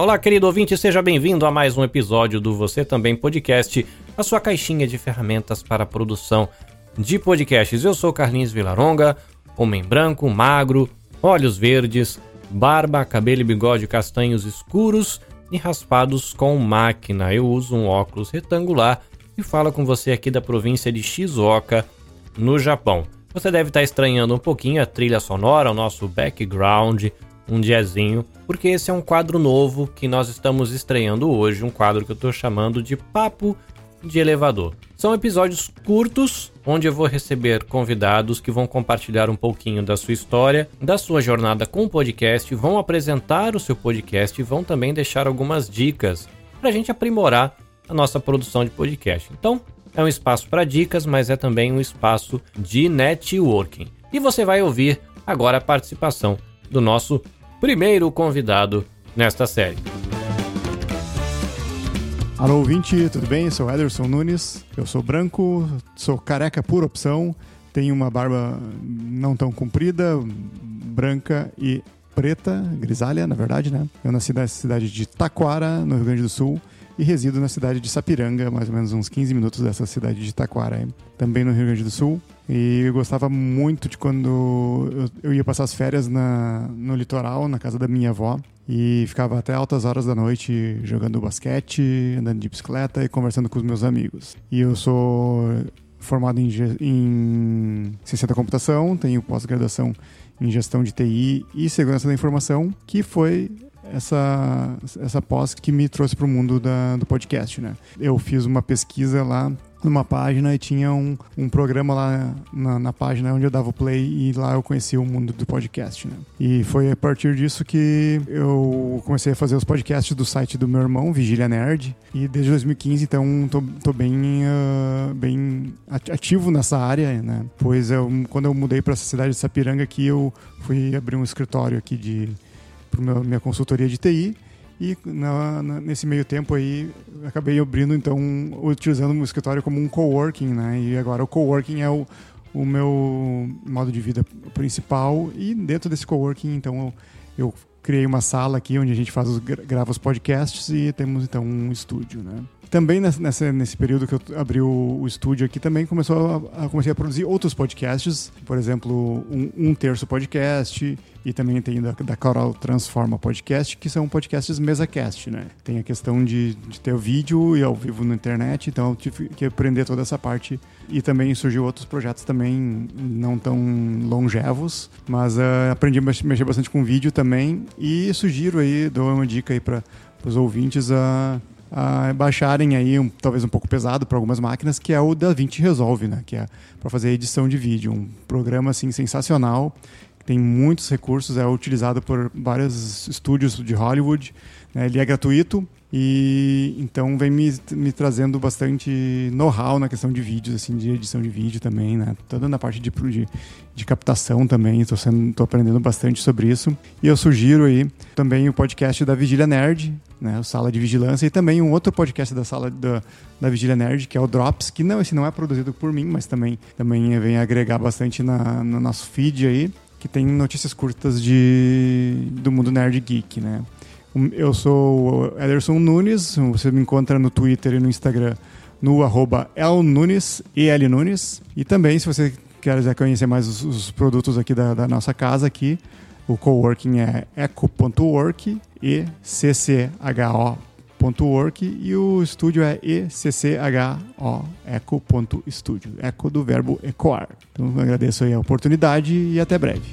Olá, querido ouvinte, seja bem-vindo a mais um episódio do Você Também Podcast, a sua caixinha de ferramentas para a produção de podcasts. Eu sou Carlinhos Vilaronga, homem branco, magro, olhos verdes, barba, cabelo e bigode castanhos escuros e raspados com máquina. Eu uso um óculos retangular e falo com você aqui da província de Shizuoka, no Japão. Você deve estar estranhando um pouquinho a trilha sonora, o nosso background, um jazzinho, porque esse é um quadro novo que nós estamos estreando hoje, um quadro que eu estou chamando de Papo de Elevador. São episódios curtos, onde eu vou receber convidados que vão compartilhar um pouquinho da sua história, da sua jornada com o podcast, vão apresentar o seu podcast e vão também deixar algumas dicas para a gente aprimorar a nossa produção de podcast. Então, é um espaço para dicas, mas é também um espaço de networking. E você vai ouvir agora a participação do nosso primeiro convidado nesta série. Alô, ouvinte, tudo bem? Eu sou Ederson Nunes, eu sou branco, sou careca por opção, tenho uma barba não tão comprida, branca e preta, grisalha, na verdade, né? Eu nasci na cidade de Taquara, no Rio Grande do Sul, e resido na cidade de Sapiranga, mais ou menos uns 15 minutos dessa cidade de Taquara, também no Rio Grande do Sul. E eu gostava muito de quando eu, ia passar as férias na, no litoral, na casa da minha avó, e ficava até altas horas da noite jogando basquete, andando de bicicleta e conversando com os meus amigos. E eu sou formado em, em ciência da computação, tenho pós-graduação em gestão de TI e segurança da informação, que foi essa, essa pós que me trouxe para o mundo da, do podcast, né? Eu fiz uma pesquisa lá numa página e tinha um, um programa lá na, na, página onde eu dava o play e lá eu conheci o mundo do podcast, né? E foi a partir disso que eu comecei a fazer os podcasts do site do meu irmão, Vigília Nerd, e desde 2015, então, tô, tô bem, uh, bem ativo nessa área, né? Pois eu, quando eu mudei para essa cidade de Sapiranga aqui, eu fui abrir um escritório aqui de para minha consultoria de TI e na, na, nesse meio tempo aí acabei abrindo então utilizando o escritório como um coworking, né? E agora o coworking é o, o meu modo de vida principal e dentro desse coworking então eu, eu criei uma sala aqui onde a gente faz os, grava os podcasts e temos então um estúdio, né? também nessa, nesse período que eu abri o, o estúdio aqui, também começou a, a, comecei a produzir outros podcasts, por exemplo, um, um terço podcast e também tem da, da Coral Transforma Podcast, que são podcasts mesa-cast, né? Tem a questão de, de ter o vídeo e ao vivo na internet, então eu tive que aprender toda essa parte. E também surgiu outros projetos também não tão longevos, mas uh, aprendi a mexer bastante com vídeo também e sugiro aí, dou uma dica aí para os ouvintes a a baixarem aí, um, talvez um pouco pesado para algumas máquinas, que é o DaVinci Resolve, né? Que é para fazer edição de vídeo. Um programa assim sensacional, tem muitos recursos, é utilizado por vários estúdios de Hollywood. Né? Ele é gratuito e então vem me, me trazendo bastante know-how na questão de vídeos, assim, de edição de vídeo também, né? Toda na parte de, de, de captação também, estou tô aprendendo bastante sobre isso. E eu sugiro aí também o podcast da Vigília Nerd, né? O Sala de Vigilância, e também um outro podcast da Sala da, da Vigília Nerd, que é o Drops, que não, esse não é produzido por mim, mas também, também vem agregar bastante na, no nosso feed aí, que tem notícias curtas de, do mundo nerd geek, né? Eu sou Ederson Nunes, você me encontra no Twitter e no Instagram no arroba elnunes, El Nunes. E também, se você quiser conhecer mais os, os produtos aqui da, da, nossa casa aqui, o coworking é eco.work e ccho.work e o estúdio é eccho, eco.studio, eco do verbo ecoar. Então, agradeço aí a oportunidade e até breve.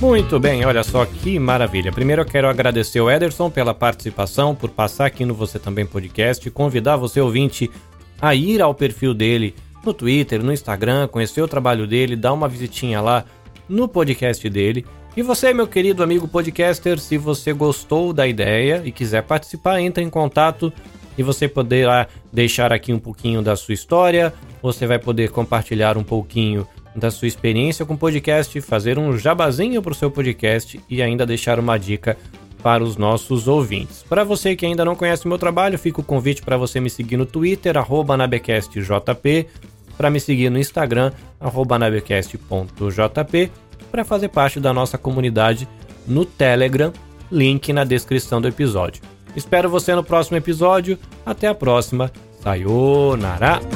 Muito bem, olha só que maravilha. Primeiro eu quero agradecer o Ederson pela participação, por passar aqui no Você Também Podcast, convidar você ouvinte a ir ao perfil dele no Twitter, no Instagram, conhecer o trabalho dele, dar uma visitinha lá no podcast dele. E você, meu querido amigo podcaster, se você gostou da ideia e quiser participar, entre em contato e você poderá deixar aqui um pouquinho da sua história, você vai poder compartilhar um pouquinho da sua experiência com podcast, fazer um jabazinho para o seu podcast e ainda deixar uma dica para os nossos ouvintes. Para você que ainda não conhece o meu trabalho, fica o convite para você me seguir no Twitter, nabecastjp, para me seguir no Instagram, nabecast.jp para fazer parte da nossa comunidade no Telegram, link na descrição do episódio. Espero você no próximo episódio. Até a próxima. Sayonara!